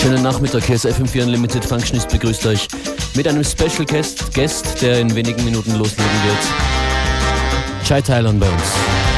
Schönen Nachmittag, hier ist FM4 Unlimited Functionist begrüßt euch mit einem Special Guest, Guest der in wenigen Minuten loslegen wird. Chai Thailand bei uns.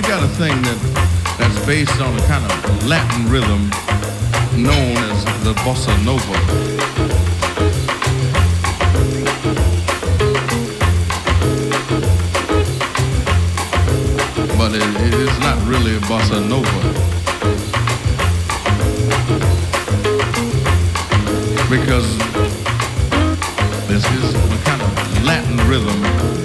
We got a thing that that's based on a kind of Latin rhythm known as the bossa nova. But it, it is not really a bossa nova. Because this is a kind of Latin rhythm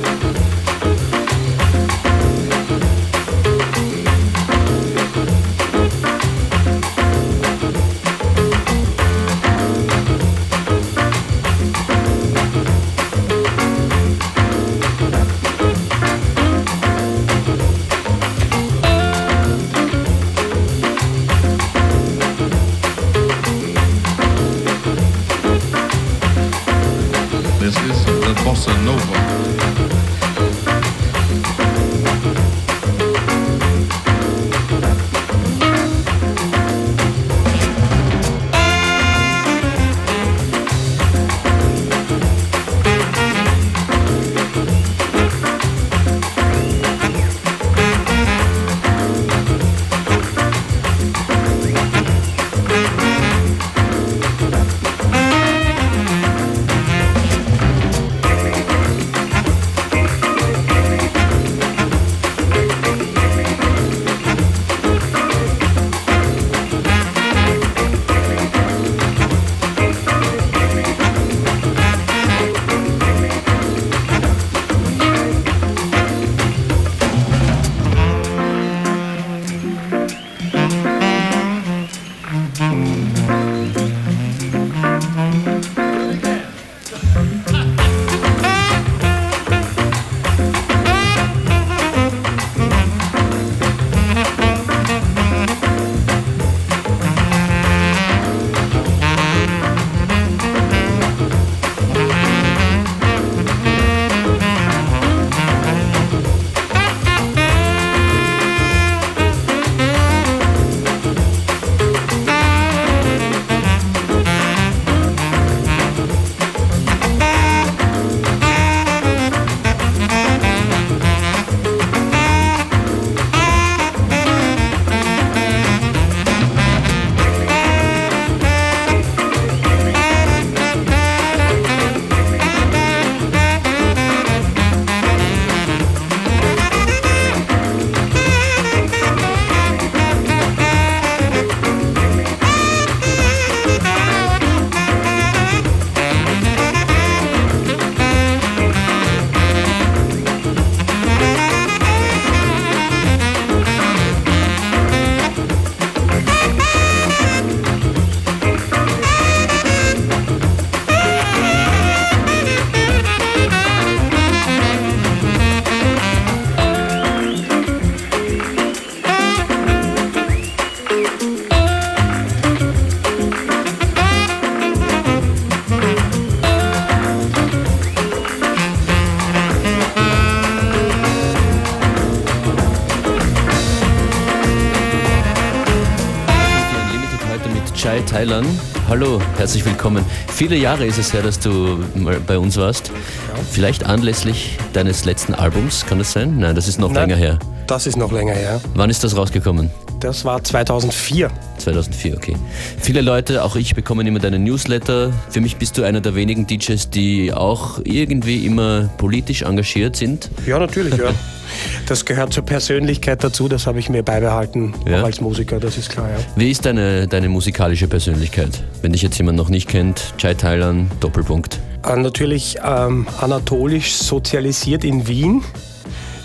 Thailand. Hallo, herzlich willkommen. Viele Jahre ist es her, dass du bei uns warst. Ja. Vielleicht anlässlich deines letzten Albums, kann das sein? Nein, das ist noch Nein, länger her. Das ist noch länger her. Wann ist das rausgekommen? Das war 2004. 2004, okay. Viele Leute, auch ich, bekommen immer deine Newsletter. Für mich bist du einer der wenigen DJs, die auch irgendwie immer politisch engagiert sind. Ja, natürlich, ja. Das gehört zur Persönlichkeit dazu, das habe ich mir beibehalten, ja. auch als Musiker, das ist klar, ja. Wie ist deine, deine musikalische Persönlichkeit? Wenn dich jetzt jemand noch nicht kennt, Chai Thailand, Doppelpunkt. Äh, natürlich ähm, anatolisch sozialisiert in Wien,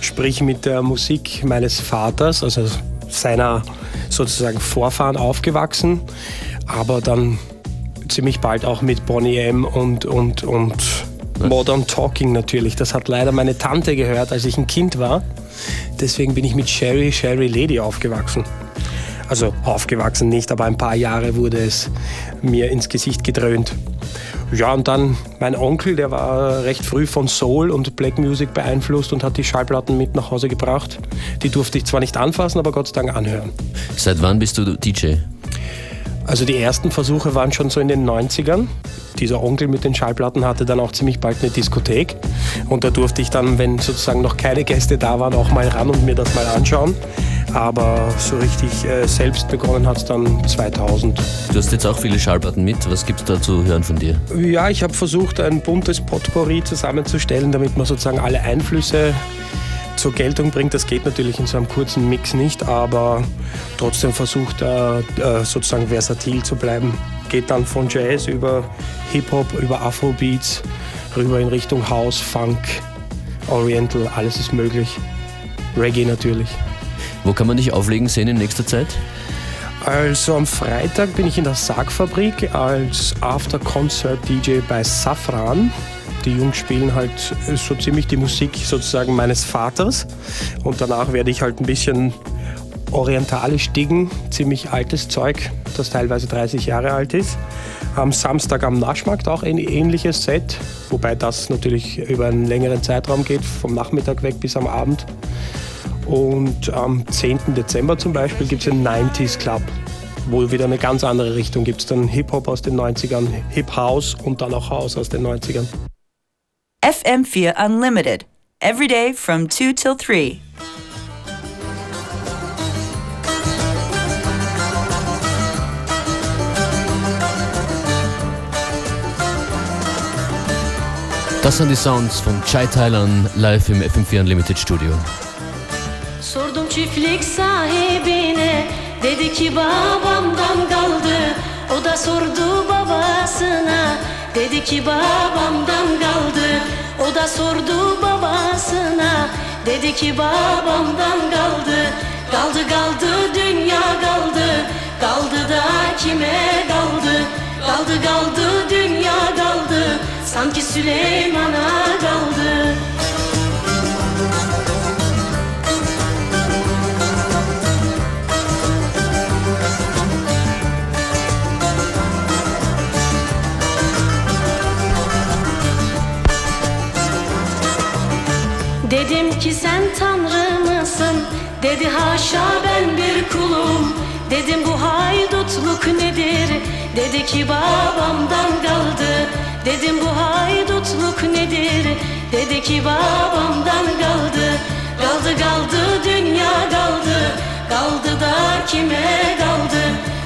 sprich mit der Musik meines Vaters, also seiner sozusagen Vorfahren aufgewachsen, aber dann ziemlich bald auch mit Bonnie M und, und, und Modern Talking natürlich. Das hat leider meine Tante gehört, als ich ein Kind war. Deswegen bin ich mit Sherry, Sherry Lady aufgewachsen. Also aufgewachsen nicht, aber ein paar Jahre wurde es mir ins Gesicht gedröhnt. Ja, und dann mein Onkel, der war recht früh von Soul und Black Music beeinflusst und hat die Schallplatten mit nach Hause gebracht. Die durfte ich zwar nicht anfassen, aber Gott sei Dank anhören. Seit wann bist du DJ? Also die ersten Versuche waren schon so in den 90ern. Dieser Onkel mit den Schallplatten hatte dann auch ziemlich bald eine Diskothek. Und da durfte ich dann, wenn sozusagen noch keine Gäste da waren, auch mal ran und mir das mal anschauen. Aber so richtig äh, selbst begonnen hat es dann 2000. Du hast jetzt auch viele Schallplatten mit. Was gibt es da zu hören von dir? Ja, ich habe versucht, ein buntes Potpourri zusammenzustellen, damit man sozusagen alle Einflüsse zur Geltung bringt. Das geht natürlich in so einem kurzen Mix nicht, aber trotzdem versucht er äh, sozusagen versatil zu bleiben. Geht dann von Jazz über Hip-Hop, über Afrobeats, rüber in Richtung House, Funk, Oriental, alles ist möglich. Reggae natürlich. Wo kann man dich auflegen sehen in nächster Zeit? Also am Freitag bin ich in der Sargfabrik als After-Concert-DJ bei Safran. Die Jungs spielen halt so ziemlich die Musik sozusagen meines Vaters. Und danach werde ich halt ein bisschen orientalisch diggen, ziemlich altes Zeug, das teilweise 30 Jahre alt ist. Am Samstag am Naschmarkt auch ein ähnliches Set, wobei das natürlich über einen längeren Zeitraum geht, vom Nachmittag weg bis am Abend. Und am 10. Dezember zum Beispiel gibt es einen 90s Club, wo wieder eine ganz andere Richtung gibt. Es dann Hip-Hop aus den 90ern, Hip-House und dann auch House aus den 90ern. FM4 Unlimited. Every day from 2 till 3. Das sind die Sounds von Chai Thailand live im FM4 Unlimited Studio. Çiftlik sahibine. Dedi ki babamdan kaldı. O da sordu babasına. Dedi ki babamdan kaldı. O da sordu babasına. Dedi ki babamdan kaldı. Kaldı kaldı dünya kaldı. Kaldı da kime kaldı? Kaldı kaldı dünya kaldı. Sanki Süleyman'a kaldı Dedim ki sen tanrı mısın? Dedi haşa ben bir kulum. Dedim bu haydutluk nedir? Dedi ki babamdan kaldı. Dedim bu haydutluk nedir? Dedi ki babamdan kaldı. Kaldı kaldı dünya kaldı. Kaldı da kime kaldı?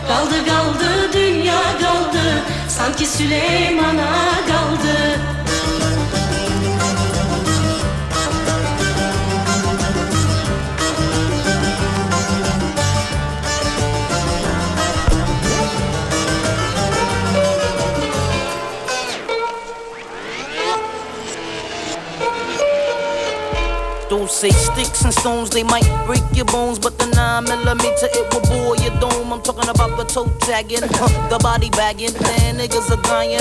Kaldı kaldı dünya kaldı. Sanki Süleyman'a kaldı. Say sticks and stones, they might break your bones, but the 9 millimeter it will bore your dome. I'm talking about the toe tagging, the body bagging, man, niggas are dying,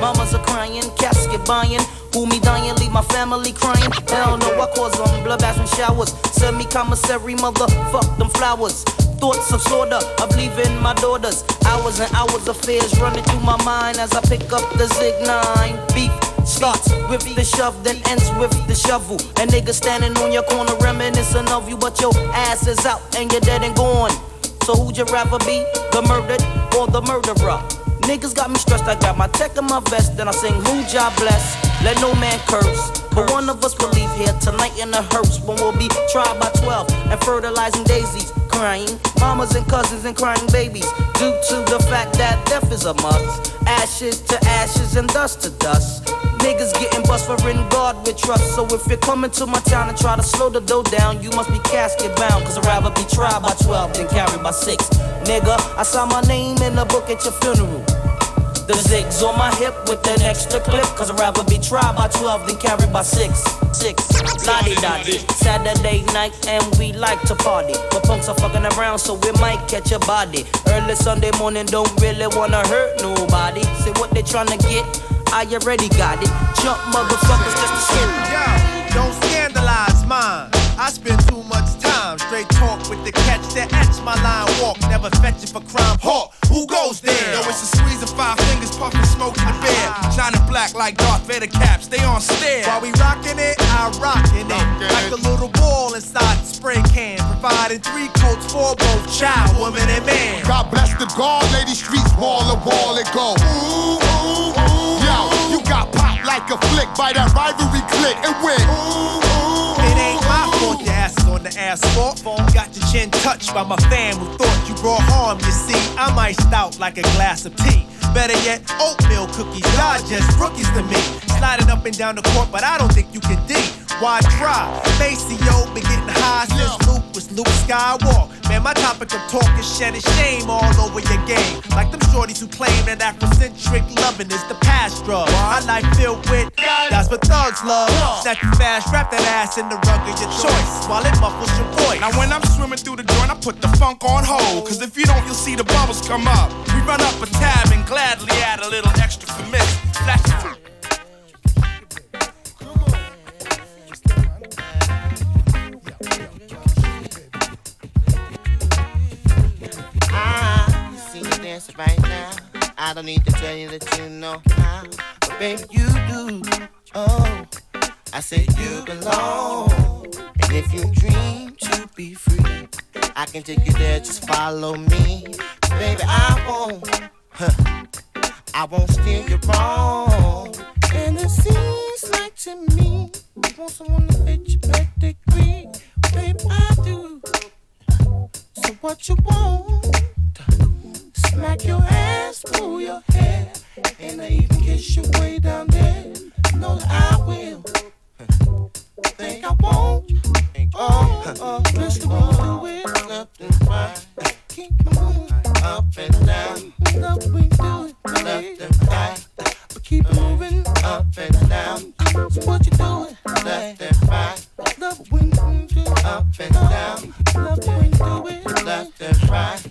mamas are crying, casket buying. Who me dying, leave my family crying. Hell no, I cause them blood baths and showers. Send me commissary, motherfuck them flowers. Thoughts of slaughter of leaving my daughters. Hours and hours of fears running through my mind as I pick up the Zig 9. Beef starts with the shove, then ends with the shovel. And niggas standing on your corner reminiscing of you, but your ass is out and you're dead and gone. So who'd you rather be? The murdered or the murderer? Niggas got me stressed, I got my tech in my vest, then I sing who job bless. Let no man curse. But one of us will leave here tonight in a hearse when we'll be tried by 12 and fertilizing daisies, crying mamas and cousins and crying babies due to the fact that death is a must. Ashes to ashes and dust to dust. Niggas getting bust for in God with trust. So if you're coming to my town and try to slow the dough down, you must be casket bound. Cause I'd rather be tried by 12 than carried by 6. Nigga, I saw my name in the book at your funeral. The zigs on my hip with an extra clip. Cause I'd rather be tried by 12 than carried by 6. 6. Lottie. Saturday night and we like to party. But punks are fucking around so we might catch a body. Early Sunday morning don't really wanna hurt nobody. See what they tryna get? I already got it. Jump motherfuckers just to skip. Yo, don't scandalize mine. I spend too much time straight talk with the catch that etch my line walk. Never fetch it for crime. Hawk, who goes there? Yo, it's a squeeze of five fingers, puffing smoke in the bed. Shining black like Darth Vader caps, they on stare. While we rockin' it, I rockin' it. Like a little ball inside the spray can. Providing three coats for both child, woman, and man. God bless the guard, lady streets wall to wall it go. Ooh, ooh, ooh. Yo, you got popped like a flick by that rivalry click and went. Ooh, ooh, It ain't my fault your ass is on the asphalt. Got your chin touched by my fam who thought you brought harm. You see, I'm iced out like a glass of tea. Better yet, oatmeal cookies. Y'all just rookies to me. Sliding up and down the court, but I don't think you can D. Why try? Maceo been getting high since Luke was Luke Skywalker. Man, my topic of talk is shedding shame all over your game. Like them shorties who claim that Afrocentric loving is the past drug. My life filled with that's what thugs love. Snap you fast, wrap that ass in the rug of your choice while it muffles your voice. Now when I'm swimming through the joint, I put the funk on hold. Cause if you don't, you'll see the bubbles come up. We run up a tab and gladly add a little extra for ah, see you dancing right now. I don't need to tell you that you know how, but baby you do. Oh, I say you belong, and if you dream to be free, I can take you there. Just follow me, baby. I won't, huh, I won't steer you wrong. And it seems like to me, you want someone to fit your pedigree, baby. I do. So what you want? Smack your ass, pull your hair, and I even kiss you way down there. Know that I will. Think I won't? Oh, oh, Mr. Wanna do it and right. Keep moving up and down. Love we do it left and right. But keep moving up and down. So what you doing left and right? Love when you do up and down. Love do it left and right.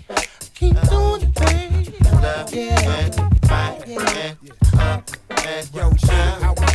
Keep doing it, baby. Left and right and up and Yo,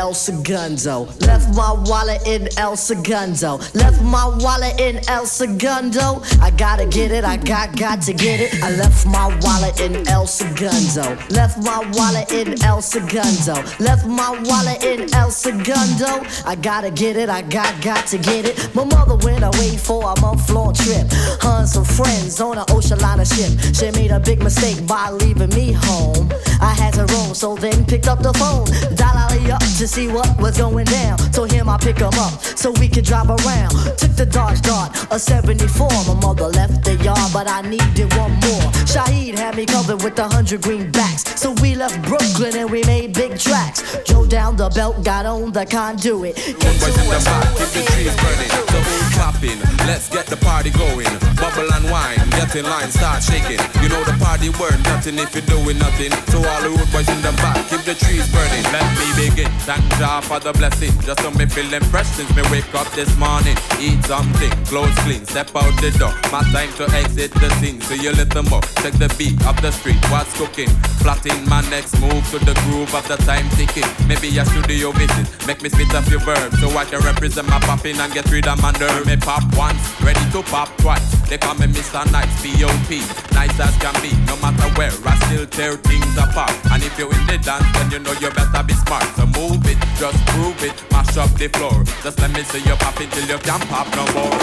El Segundo. Left my wallet in El Segundo. Left my wallet in El Segundo. I gotta get it, I got got to get it. I left my wallet in El Segundo. Left my wallet in El Segundo. Left my wallet in El Segundo. I gotta get it, I got got to get it. My mother went away for a month long trip. Her some friends on an ocean liner ship. She made a big mistake by leaving me home. I had to roam, so then picked up the phone. Dial up to see what was going down. Told him I'd pick him up so we could drive around. Took the Dodge Dart, a 74. My mother left the yard, but I needed one more. Shaheed had me covered with a hundred greenbacks. So we left Brooklyn and we made big tracks. Drove down the belt, got on the conduit. Boys in the back, keep the trees burning. So who's clapping? Let's get the party going. Bubble and wine, get in line, start shaking. You know the party word, nothing if you're doing nothing. So all the road boys in the back, keep the trees burning. Let me begin. Thank God for the blessing. Just so me feeling fresh since me wake up this morning. Eat something, clothes clean, step out the door. My time to exit the scene. So you little more. Check the beat of the street. What's cooking? Plotting my next move to the groove of the time ticking. Maybe a studio visit. Make me spit a few verbs so I can represent my popping and get rid of my nerve. Me pop once, ready to pop twice. They call me Mr. Nice, B.O.P. Nice as can be, no matter where. I still tear things apart. And if you're in the dance, then you know you better be smart. So move it, just prove it, mash up the floor. Just let me see you pop it till you can't pop no more.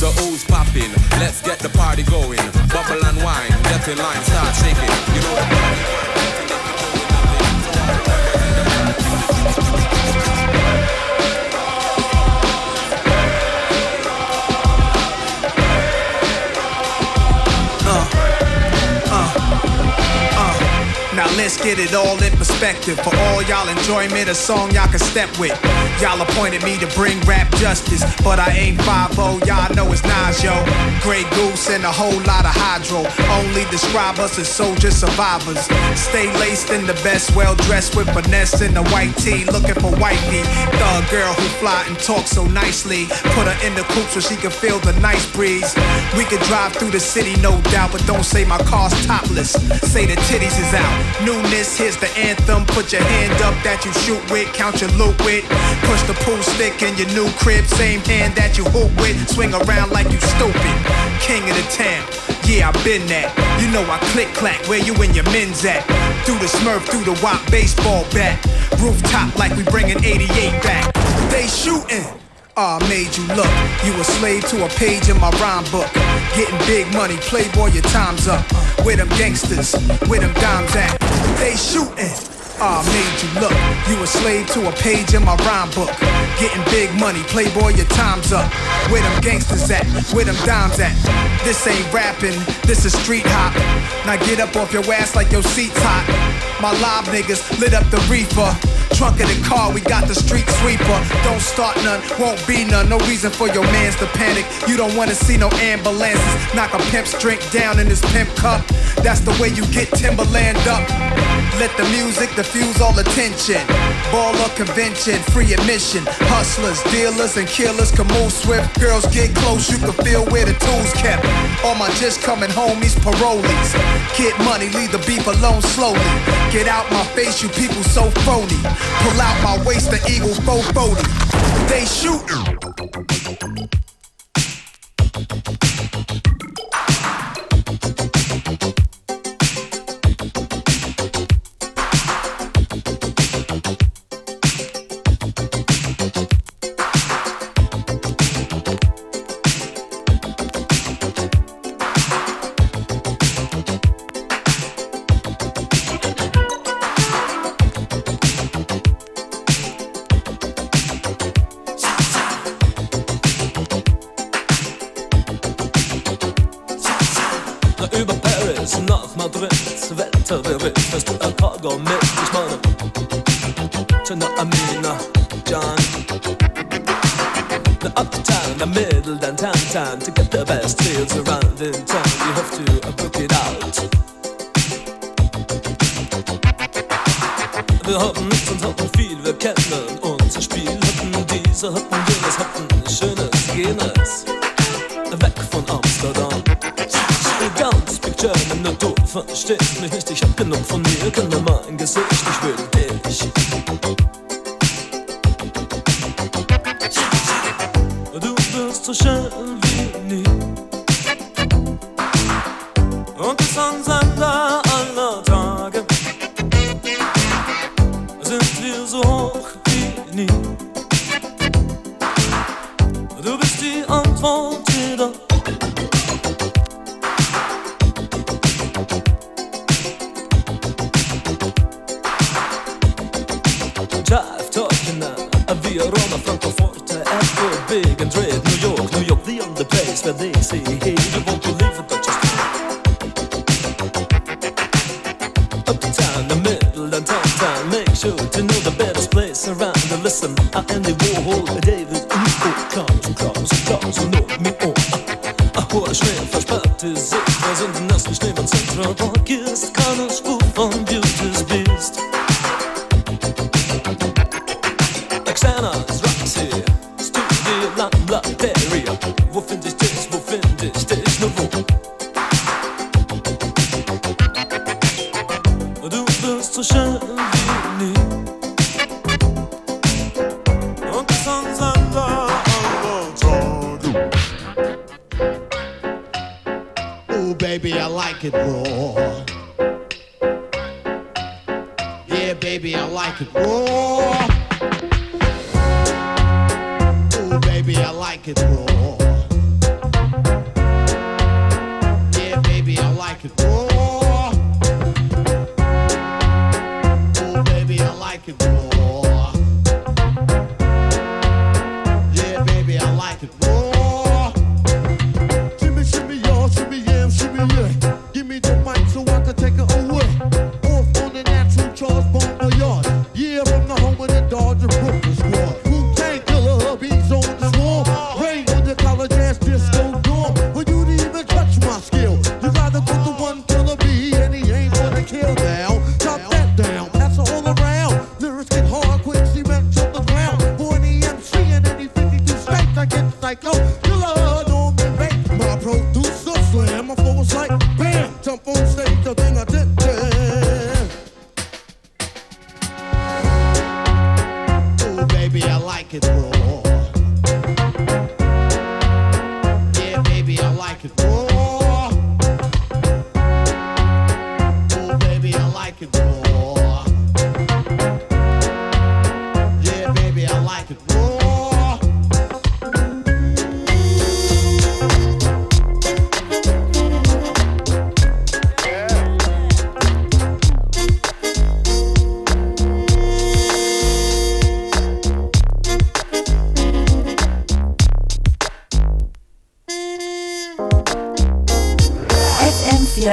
So who's popping? Let's get the party going. Bubble and wine, get in line, start shaking. You know the party. Let's get it all in perspective. For all y'all enjoyment, a song y'all can step with. Y'all appointed me to bring rap justice, but I ain't 5 y'all know it's Nas, yo. Grey Goose and a whole lot of hydro. Only describe us as soldier survivors. Stay laced in the best, well dressed with finesse in the white tee, looking for white wifey. Thug girl who fly and talk so nicely. Put her in the coupe so she can feel the nice breeze. We could drive through the city, no doubt, but don't say my car's topless. Say the titties is out. Newness, here's the anthem. Put your hand up that you shoot with, count your loot with. Push the pool stick in your new crib, same hand that you hoop with. Swing around like you stupid. King of the town. Yeah, I been that. You know I click clack where you and your men's at. Through the smurf, through the wop baseball bat. Rooftop like we bringing 88 back. They shooting. Ah, made you look. You a slave to a page in my rhyme book. Getting big money, playboy, your time's up. Where them gangsters, where them dimes at? They shooting. Ah, made you look. You a slave to a page in my rhyme book. Getting big money, playboy, your time's up. Where them gangsters at? Where them dimes at? This ain't rapping, this is street hop. Now get up off your ass like your seat's hot. My live niggas lit up the reefer. Trunk of the car, we got the street sweeper. Don't start none, won't be none. No reason for your mans to panic. You don't wanna see no ambulances. Knock a pimp's drink down in his pimp cup. That's the way you get Timberland up. Let the music diffuse all attention. Baller convention, free admission. Hustlers, dealers, and killers can move swift. Girls get close, you can feel where the tools kept. All my just coming homies, parolees. Get money, leave the beef alone slowly. Get out my face, you people so phony. Pull out my waist, the eagle 440. They shooting. time to get the best deals around in town. You have to uh, book it out. Wir haben nichts und hoppen viel, wir kennen unser Spiel. Hoppen diese, hoppen jenes, hoppen schönes, jenes. Weg von Amsterdam. Ganz Big German, nur du verstehst mich nicht. Ich hab genug von mir, kenne mein Gesicht, ich will dich. so schön 伤残的。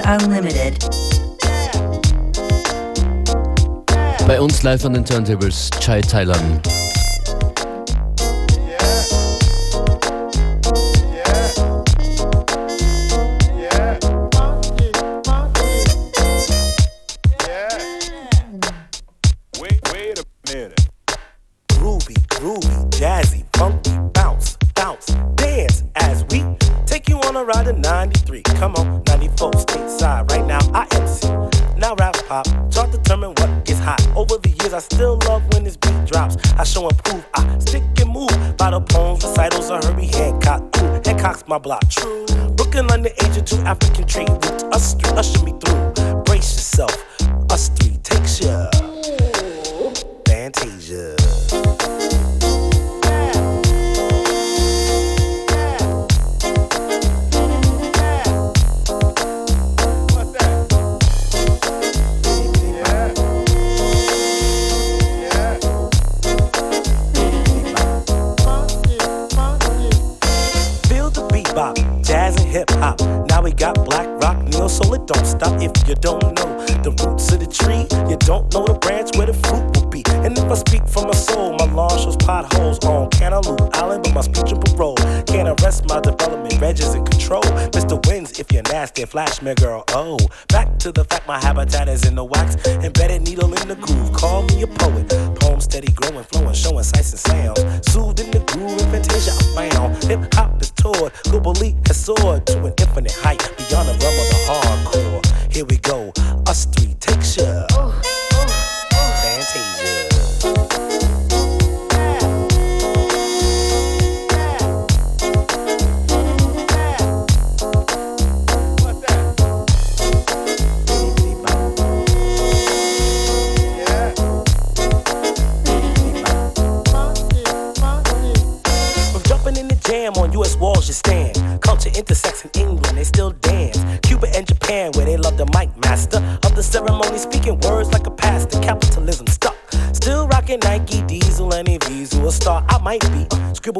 Unlimited. Bei uns live an den Turntables, Chai Thailand.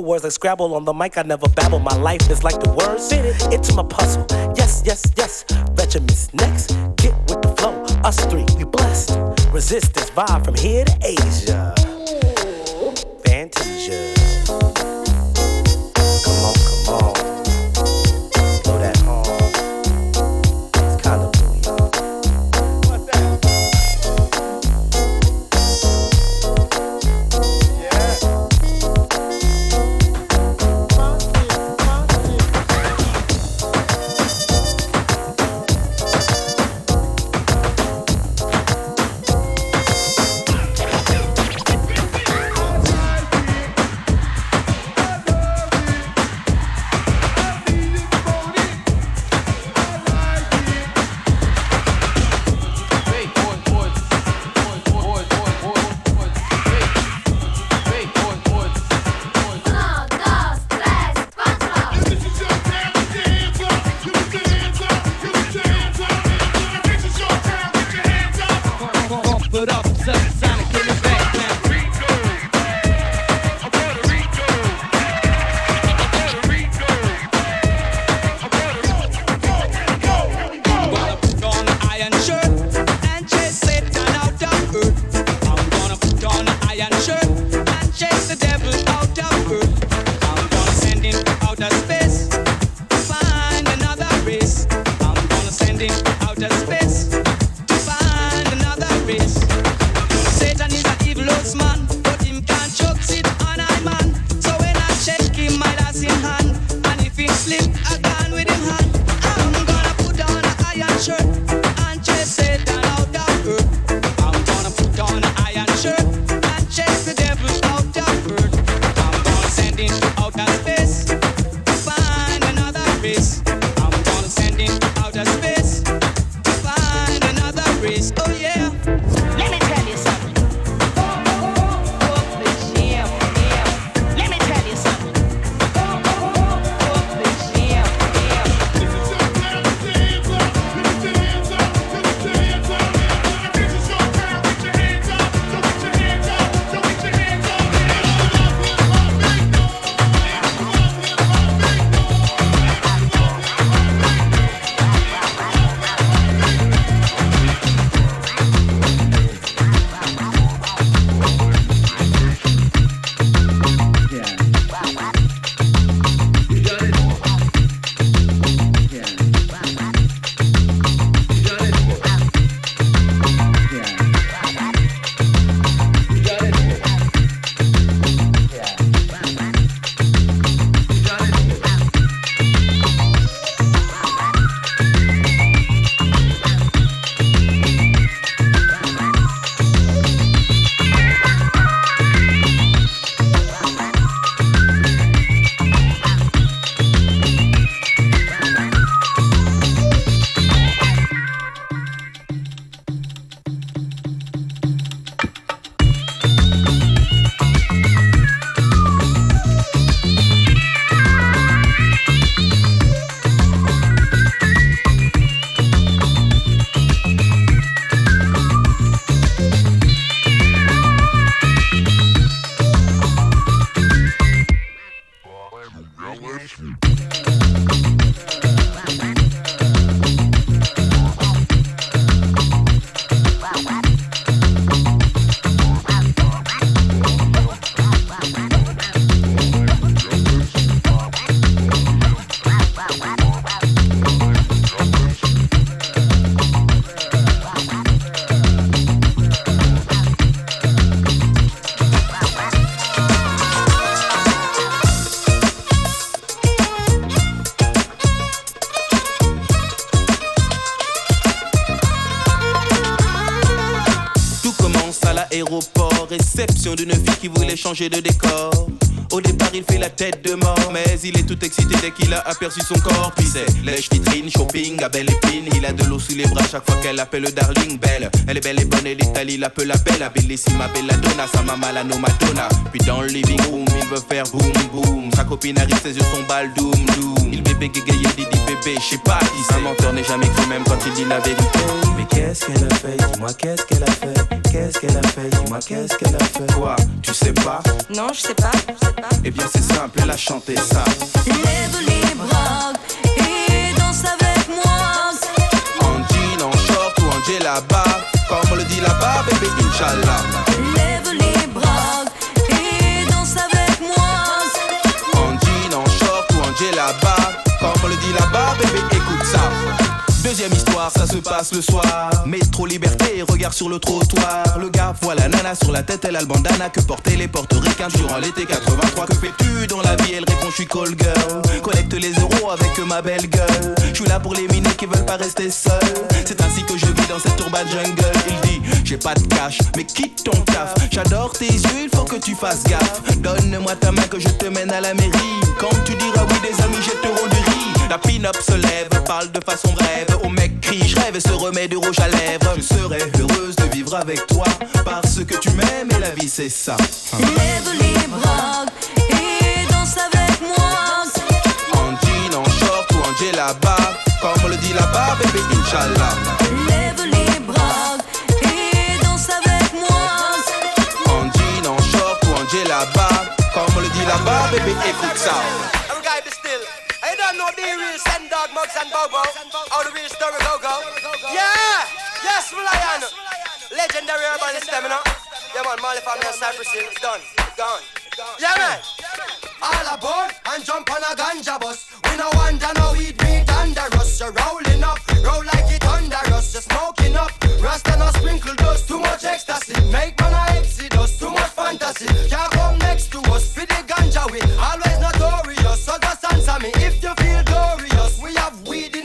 words like Scrabble on the mic, I never babble. My life is like the words fit it into my puzzle. Yes, yes, yes. Regiments next, get with the flow. Us three, we blessed. Resistance vibe from here to Asia. D'une fille qui voulait changer de décor. Au départ, il fait la tête de mort, mais il est tout excité dès qu'il a aperçu son corps. Puis c'est lèche shopping, à belle épine. Il a de l'eau sous les bras chaque fois qu'elle appelle le darling belle. Elle est belle et bonne, et l'Italie l'appelle la belle. La bellissima belladonna, sa maman la no Madonna. Puis dans le living room, il veut faire boum boum. Sa copine arrive, ses yeux sont balles doum doum. Il bébé gégayé, dit dit bébé, je sais pas qui c'est. Un menteur n'est jamais cru même quand il dit la vérité. Mais qu'est-ce qu'elle a fait? Dis-moi qu'est-ce qu'elle a fait? Qu'est-ce qu'elle a fait? Dis-moi qu'est-ce qu'elle a fait? Quoi? Tu sais pas? Non, je sais pas. Eh bien c'est simple, elle a chanté ça. Lève les bras et danse avec moi. En jean, en short ou en djellaba. Comme on le dit là-bas, bébé, Inch'Allah. Là-bas, bébé, écoute ça. Deuxième histoire, ça se passe le soir. Métro liberté, regard sur le trottoir. Le gars voit la nana sur la tête, elle a le bandana que portaient les portoricains durant l'été 83. Que fais-tu dans la vie? Elle répond, je suis call girl. Collecte les euros avec ma belle gueule. Je suis là pour les minés qui veulent pas rester seuls. C'est ainsi que je vis dans cette urban jungle. Il dit, j'ai pas de cash, mais quitte ton taf. J'adore tes yeux, il faut que tu fasses gaffe. Donne-moi ta main que je te mène à la mairie. Quand tu diras oui, des amis jetteront du riz. La pin-up se lève, parle de façon brève. Au mec crie, je rêve et se remet du rouge à lèvres. Je serai heureuse de vivre avec toi. Parce que tu m'aimes et la vie c'est ça. Lève les bras et danse avec moi. En jean, en short ou en djellaba. Comme on le dit là-bas, bébé, Inch'Allah. Lève les bras et danse avec moi. En jean, en short ou en djellaba. Comme on le dit là-bas, bébé, écoute ça. Don't know the real send dog mugs and bobo. How the real story go go. Yeah, yes, Lion. Legendary urban stamina. Yeah, man, Molly family and Cypress Hill. Done. Gone. Yeah, man. All aboard and jump on a ganja bus. We no wonder no weed be thunderous. You're rolling up, roll like it under us. You're smoking up, rasta no sprinkle dust. Too much ecstasy, make man a exodus. Too much fantasy, can't come next to us. For the ganja we always notorious. So just if you feel glorious. We have weed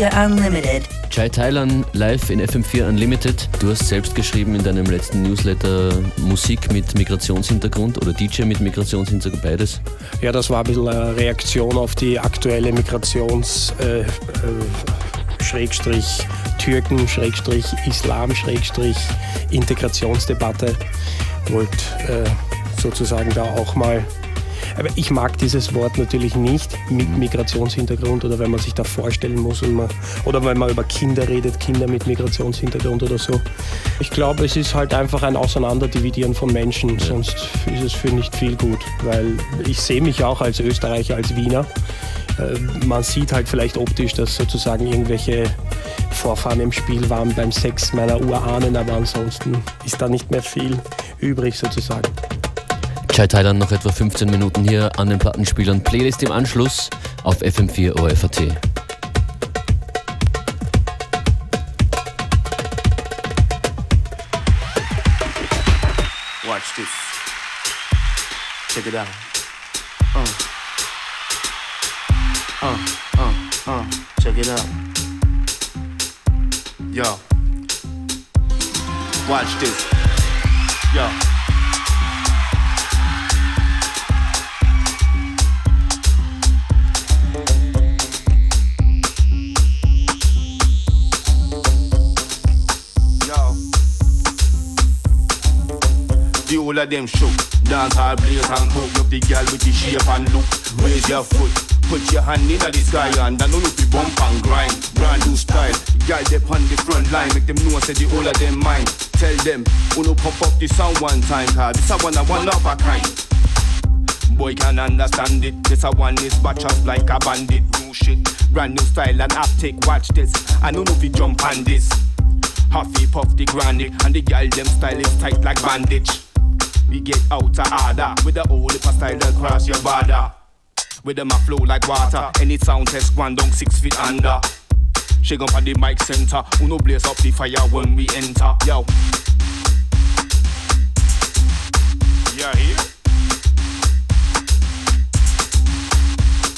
FM4 Unlimited. Chai Thailand live in FM4 Unlimited. Du hast selbst geschrieben in deinem letzten Newsletter Musik mit Migrationshintergrund oder DJ mit Migrationshintergrund, beides. Ja, das war ein bisschen eine Reaktion auf die aktuelle Migrations- äh, äh, Schrägstrich Türken, Schrägstrich Islam, Schrägstrich Integrationsdebatte. Wollte äh, sozusagen da auch mal aber ich mag dieses Wort natürlich nicht mit Migrationshintergrund oder wenn man sich da vorstellen muss und man, oder wenn man über Kinder redet, Kinder mit Migrationshintergrund oder so. Ich glaube, es ist halt einfach ein Auseinanderdividieren von Menschen, sonst ist es für nicht viel gut, weil ich sehe mich auch als Österreicher, als Wiener. Äh, Man sieht halt vielleicht optisch, dass sozusagen irgendwelche Vorfahren im Spiel waren beim Sex meiner Urahnen, aber ansonsten ist da nicht mehr viel übrig sozusagen. Chai Thailand noch etwa 15 Minuten hier an den Plattenspielern. Playlist im Anschluss auf FM4 OFAT. Watch this. Check it out. Uh. Uh, uh, uh. Check it out. Yo. Watch this. Yo. Of them shook. Dance hall blaze and hook up the girl with the shape and look. Raise your foot. Put your hand in the sky and I know look the bump and grind. Brand new style. Girl they on the front line. Make them know say the whole of them mine. Tell them, uno pop up the sound one time. Cause this a one a one of a kind. Boy can understand it. This a one is batch up like a bandit. New shit. Brand new style and uptake. Watch this. I know no fi jump on this. Huffy puff the granny and the girl them style is tight like bandage. We get out of order with the old lip style that cross your border. With them a flow like water. Any sound test one down six feet under. She gon' on the mic center. Who no blaze up the fire when we enter. Yo.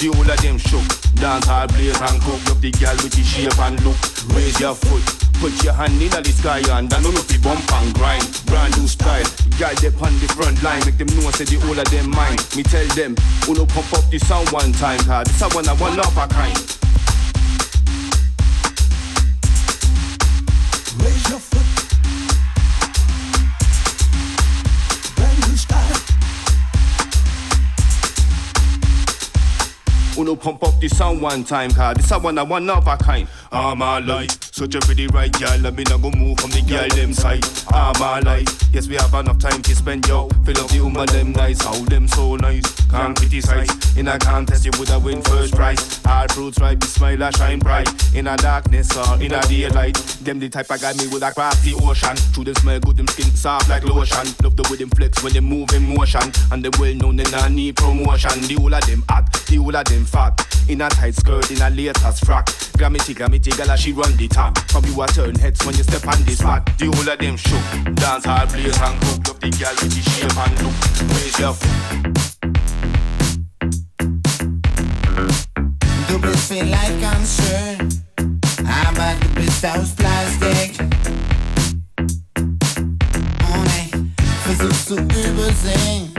The whole of them shook. Dance hard, blaze and cook. Love the girl with the shape and look. Raise your foot. Put your hand in the sky and I know you bump and grind. Brand new style. Girl they on the front line. Make them know and say the whole of them mine. Me tell them, uno pump up the sound one time. Cause this a one a one of a kind. Uno pump up the sound one time, cause this a one a one of a kind. All my life, such a pretty right girl, let me not go move from the girl them side. All my life, yes we have enough time to spend yo. Fill up the woman them nice, how them so nice. Can't criticize, in a contest you woulda win first prize. All fruits ripe, the smile a shine bright. In a darkness or in a daylight, them the type of guy me would across the ocean. True them smell good, them skin soft like lotion. Love the way them flex when they move in motion, and them well known they not need promotion. The whole of them hot, the whole of them fat. In a tight skirt, in a latest frock. Gramity, gramity, gala, she run the top. From you a turn heads when you step on this spot. The whole of them shook. Dance hard, blaze and cook. Love the girl with the shape and look. Raise your. Du bist vielleicht ganz schön, aber du bist aus Plastik. Oh ne, versuchst zu übersehen,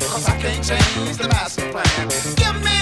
cause I can't change the master plan. Give me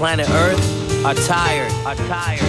planet Earth are tired. Are tired.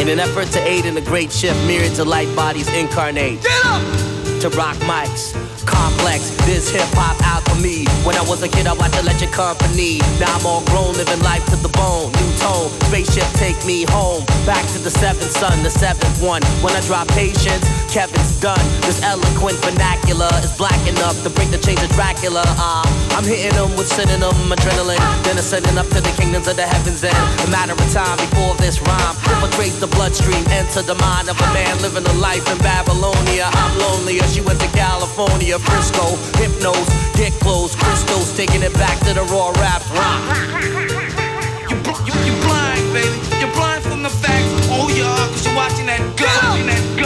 In an effort to aid in the great shift, myriads of light bodies incarnate. To rock mics. Complex, this hip hop alchemy. When I was a kid, I watched Electric Company. Now I'm all grown, living life to the bone. New tone, spaceship take me home. Back to the seventh sun, the seventh one. When I drop patience, Kevin's done. This eloquent vernacular is black enough to bring the change of Dracula. Uh, I'm hitting them with synonym adrenaline. Then ascending up to the kingdoms of the heavens. And a matter of time before this rhyme infiltrates the bloodstream, enter the mind of a man living a life in Babylonia. I'm lonelier. She went to California, Frisco, hypnos, get close, crystals, taking it back to the raw rap. Bl- you, you blind, baby. You're blind from the facts. Oh, yeah, cause you're watching that garbage. That garbage.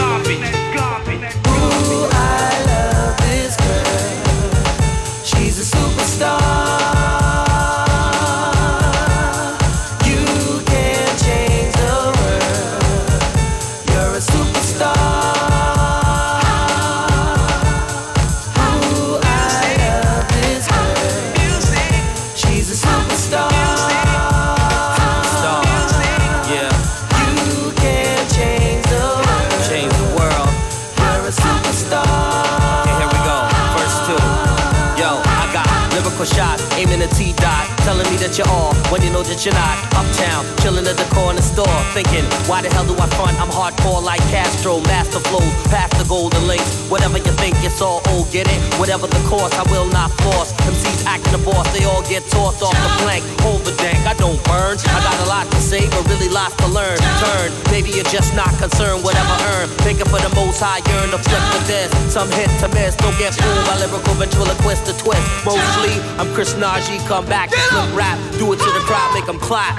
That you're when you know that you're not. Uptown, chilling at the corner store, thinking, why the hell do I front? I'm hardcore like Castro, master flows, past the golden links. Whatever you think, it's all old, get it? Whatever the cost, I will not force. MCs acting the boss, they all get tossed off the plank. Hold the dank, I don't burn. I got a lot to say, but really lots to learn. Turn, maybe you're just not concerned, whatever earn. Thinking for the most high, yearn to flip with this. Some hit to miss, don't get fooled by lyrical ventriloquist to twist. Mostly, I'm Chris Najee, come back and flip rap. Do it to the crowd, make them clap.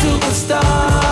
Superstar.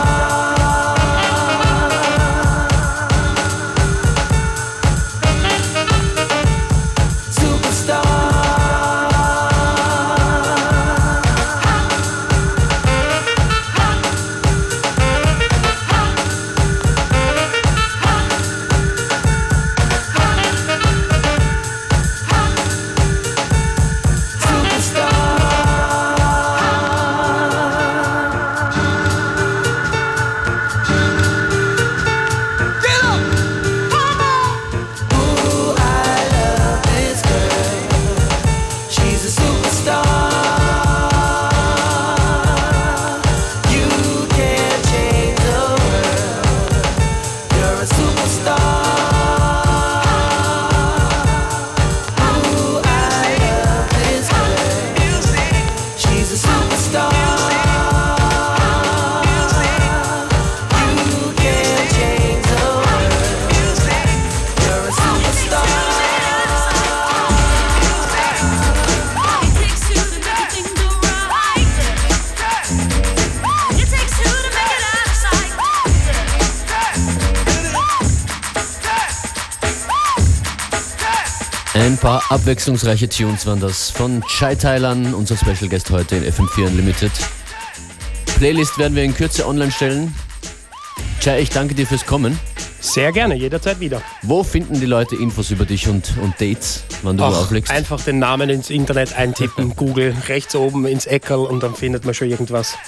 Abwechslungsreiche Tunes waren das von Chai Thailand, unser Special Guest heute in FM4 Unlimited. Playlist werden wir in Kürze online stellen. Chai, ich danke dir fürs Kommen. Sehr gerne, jederzeit wieder. Wo finden die Leute Infos über dich und, und Dates, wann du Ach, auflegst? einfach den Namen ins Internet eintippen, Google, rechts oben ins Eckerl und dann findet man schon irgendwas.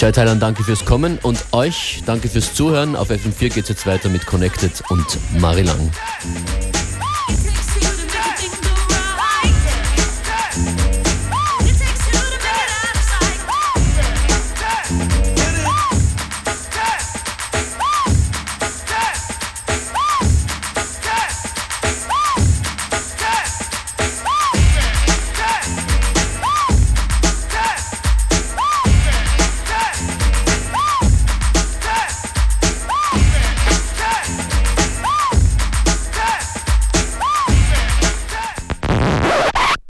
Chai Thailand, danke fürs Kommen und euch danke fürs Zuhören. Auf FM4 geht es jetzt weiter mit Connected und Marilang. Lang.